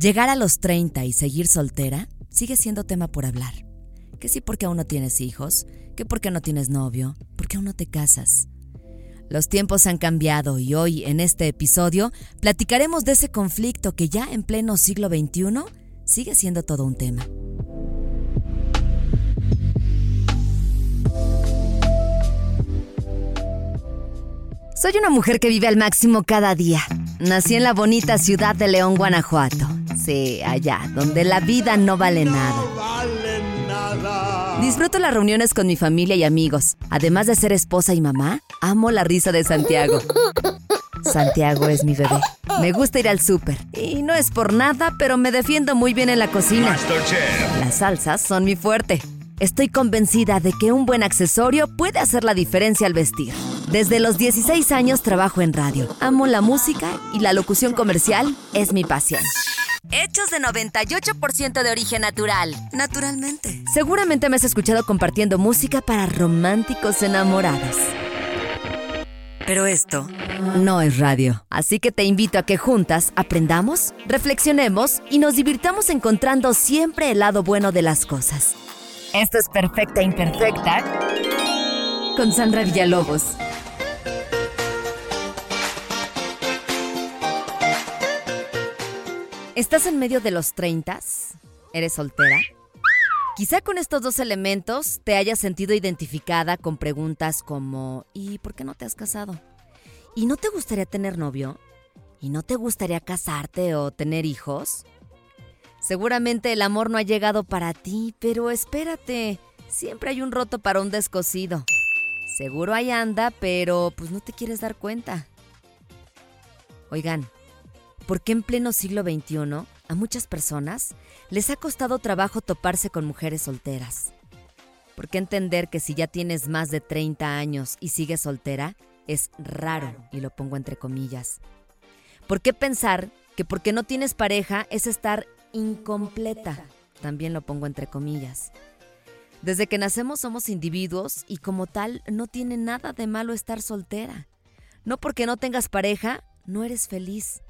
Llegar a los 30 y seguir soltera sigue siendo tema por hablar. Que sí porque aún no tienes hijos, que porque no tienes novio, porque aún no te casas. Los tiempos han cambiado y hoy en este episodio platicaremos de ese conflicto que ya en pleno siglo XXI sigue siendo todo un tema. Soy una mujer que vive al máximo cada día. Nací en la bonita ciudad de León, Guanajuato. Sí, allá, donde la vida no vale nada. Disfruto las reuniones con mi familia y amigos. Además de ser esposa y mamá, amo la risa de Santiago. Santiago es mi bebé. Me gusta ir al súper. Y no es por nada, pero me defiendo muy bien en la cocina. Las salsas son mi fuerte. Estoy convencida de que un buen accesorio puede hacer la diferencia al vestir. Desde los 16 años trabajo en radio. Amo la música y la locución comercial es mi pasión. Hechos de 98% de origen natural. Naturalmente. Seguramente me has escuchado compartiendo música para románticos enamorados. Pero esto no es radio. Así que te invito a que juntas aprendamos, reflexionemos y nos divirtamos encontrando siempre el lado bueno de las cosas. Esto es Perfecta Imperfecta con Sandra Villalobos. ¿Estás en medio de los 30? ¿Eres soltera? Quizá con estos dos elementos te hayas sentido identificada con preguntas como ¿y por qué no te has casado? ¿Y no te gustaría tener novio? ¿Y no te gustaría casarte o tener hijos? Seguramente el amor no ha llegado para ti, pero espérate, siempre hay un roto para un descosido. Seguro ahí anda, pero pues no te quieres dar cuenta. Oigan, ¿Por qué en pleno siglo XXI a muchas personas les ha costado trabajo toparse con mujeres solteras? ¿Por qué entender que si ya tienes más de 30 años y sigues soltera es raro? Y lo pongo entre comillas. ¿Por qué pensar que porque no tienes pareja es estar incompleta? También lo pongo entre comillas. Desde que nacemos somos individuos y como tal no tiene nada de malo estar soltera. No porque no tengas pareja, no eres feliz.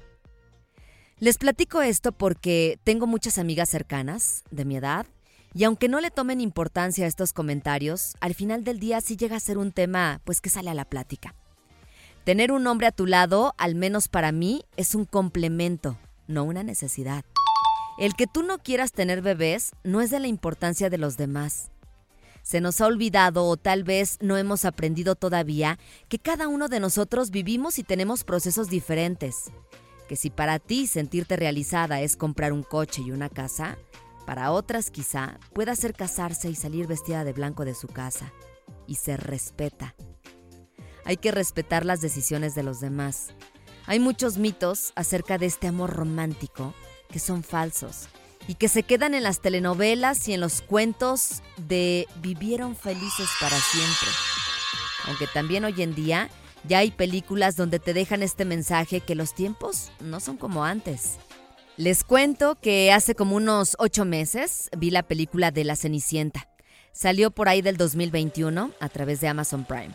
Les platico esto porque tengo muchas amigas cercanas, de mi edad, y aunque no le tomen importancia a estos comentarios, al final del día sí llega a ser un tema pues que sale a la plática. Tener un hombre a tu lado, al menos para mí, es un complemento, no una necesidad. El que tú no quieras tener bebés no es de la importancia de los demás. Se nos ha olvidado o tal vez no hemos aprendido todavía que cada uno de nosotros vivimos y tenemos procesos diferentes que si para ti sentirte realizada es comprar un coche y una casa, para otras quizá pueda ser casarse y salir vestida de blanco de su casa. Y se respeta. Hay que respetar las decisiones de los demás. Hay muchos mitos acerca de este amor romántico que son falsos y que se quedan en las telenovelas y en los cuentos de vivieron felices para siempre. Aunque también hoy en día ya hay películas donde te dejan este mensaje que los tiempos no son como antes. Les cuento que hace como unos ocho meses vi la película de La Cenicienta. Salió por ahí del 2021 a través de Amazon Prime.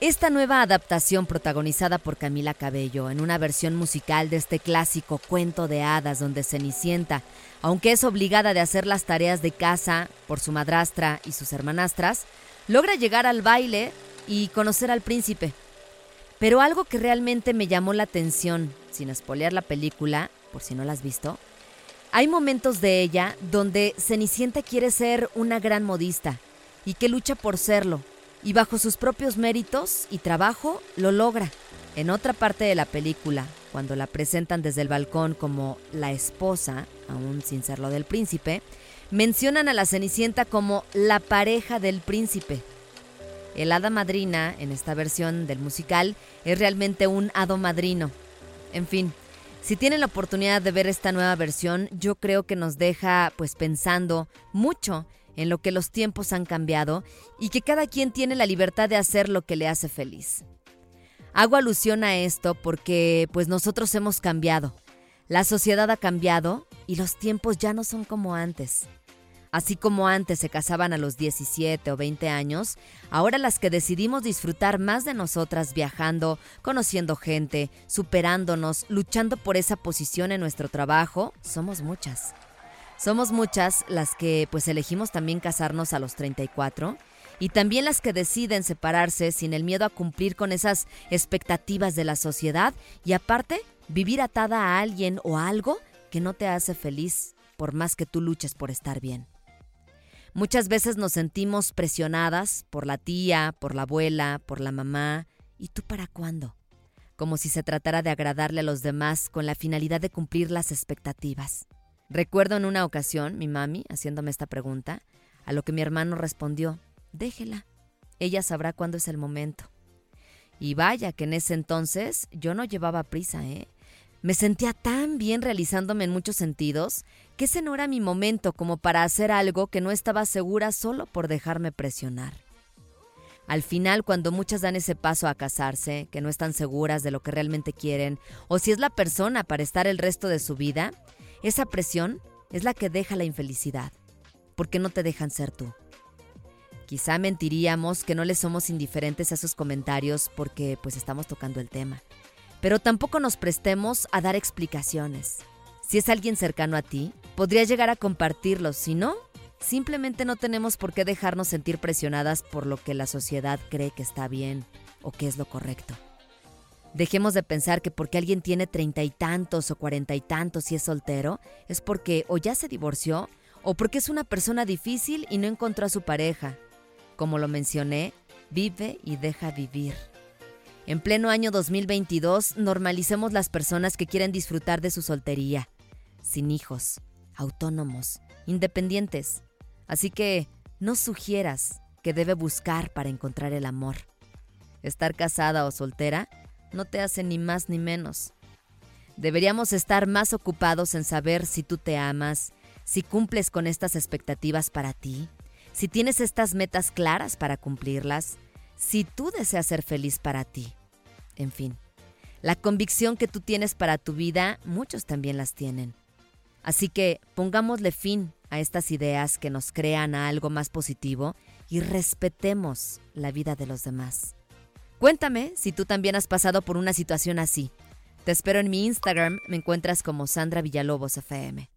Esta nueva adaptación protagonizada por Camila Cabello en una versión musical de este clásico cuento de hadas donde Cenicienta, aunque es obligada de hacer las tareas de casa por su madrastra y sus hermanastras, logra llegar al baile y conocer al príncipe, pero algo que realmente me llamó la atención, sin espolear la película, por si no la has visto, hay momentos de ella donde Cenicienta quiere ser una gran modista y que lucha por serlo, y bajo sus propios méritos y trabajo lo logra. En otra parte de la película, cuando la presentan desde el balcón como la esposa, aún sin serlo del príncipe, mencionan a la Cenicienta como la pareja del príncipe. El hada madrina, en esta versión del musical, es realmente un hado madrino. En fin, si tienen la oportunidad de ver esta nueva versión, yo creo que nos deja pues pensando mucho en lo que los tiempos han cambiado y que cada quien tiene la libertad de hacer lo que le hace feliz. Hago alusión a esto porque pues nosotros hemos cambiado. La sociedad ha cambiado y los tiempos ya no son como antes. Así como antes se casaban a los 17 o 20 años, ahora las que decidimos disfrutar más de nosotras viajando, conociendo gente, superándonos, luchando por esa posición en nuestro trabajo, somos muchas. Somos muchas las que pues elegimos también casarnos a los 34 y también las que deciden separarse sin el miedo a cumplir con esas expectativas de la sociedad y aparte vivir atada a alguien o algo que no te hace feliz por más que tú luches por estar bien. Muchas veces nos sentimos presionadas por la tía, por la abuela, por la mamá. ¿Y tú para cuándo? Como si se tratara de agradarle a los demás con la finalidad de cumplir las expectativas. Recuerdo en una ocasión mi mami haciéndome esta pregunta, a lo que mi hermano respondió, déjela, ella sabrá cuándo es el momento. Y vaya que en ese entonces yo no llevaba prisa, ¿eh? Me sentía tan bien realizándome en muchos sentidos que ese no era mi momento como para hacer algo que no estaba segura solo por dejarme presionar. Al final, cuando muchas dan ese paso a casarse, que no están seguras de lo que realmente quieren, o si es la persona para estar el resto de su vida, esa presión es la que deja la infelicidad, porque no te dejan ser tú. Quizá mentiríamos que no le somos indiferentes a esos comentarios porque pues estamos tocando el tema pero tampoco nos prestemos a dar explicaciones. Si es alguien cercano a ti, podrías llegar a compartirlos, si no, simplemente no tenemos por qué dejarnos sentir presionadas por lo que la sociedad cree que está bien o que es lo correcto. Dejemos de pensar que porque alguien tiene treinta y tantos o cuarenta y tantos y es soltero, es porque o ya se divorció o porque es una persona difícil y no encontró a su pareja. Como lo mencioné, vive y deja vivir. En pleno año 2022, normalicemos las personas que quieren disfrutar de su soltería, sin hijos, autónomos, independientes. Así que no sugieras que debe buscar para encontrar el amor. Estar casada o soltera no te hace ni más ni menos. Deberíamos estar más ocupados en saber si tú te amas, si cumples con estas expectativas para ti, si tienes estas metas claras para cumplirlas, si tú deseas ser feliz para ti. En fin, la convicción que tú tienes para tu vida, muchos también las tienen. Así que pongámosle fin a estas ideas que nos crean a algo más positivo y respetemos la vida de los demás. Cuéntame si tú también has pasado por una situación así. Te espero en mi Instagram, me encuentras como Sandra Villalobos FM.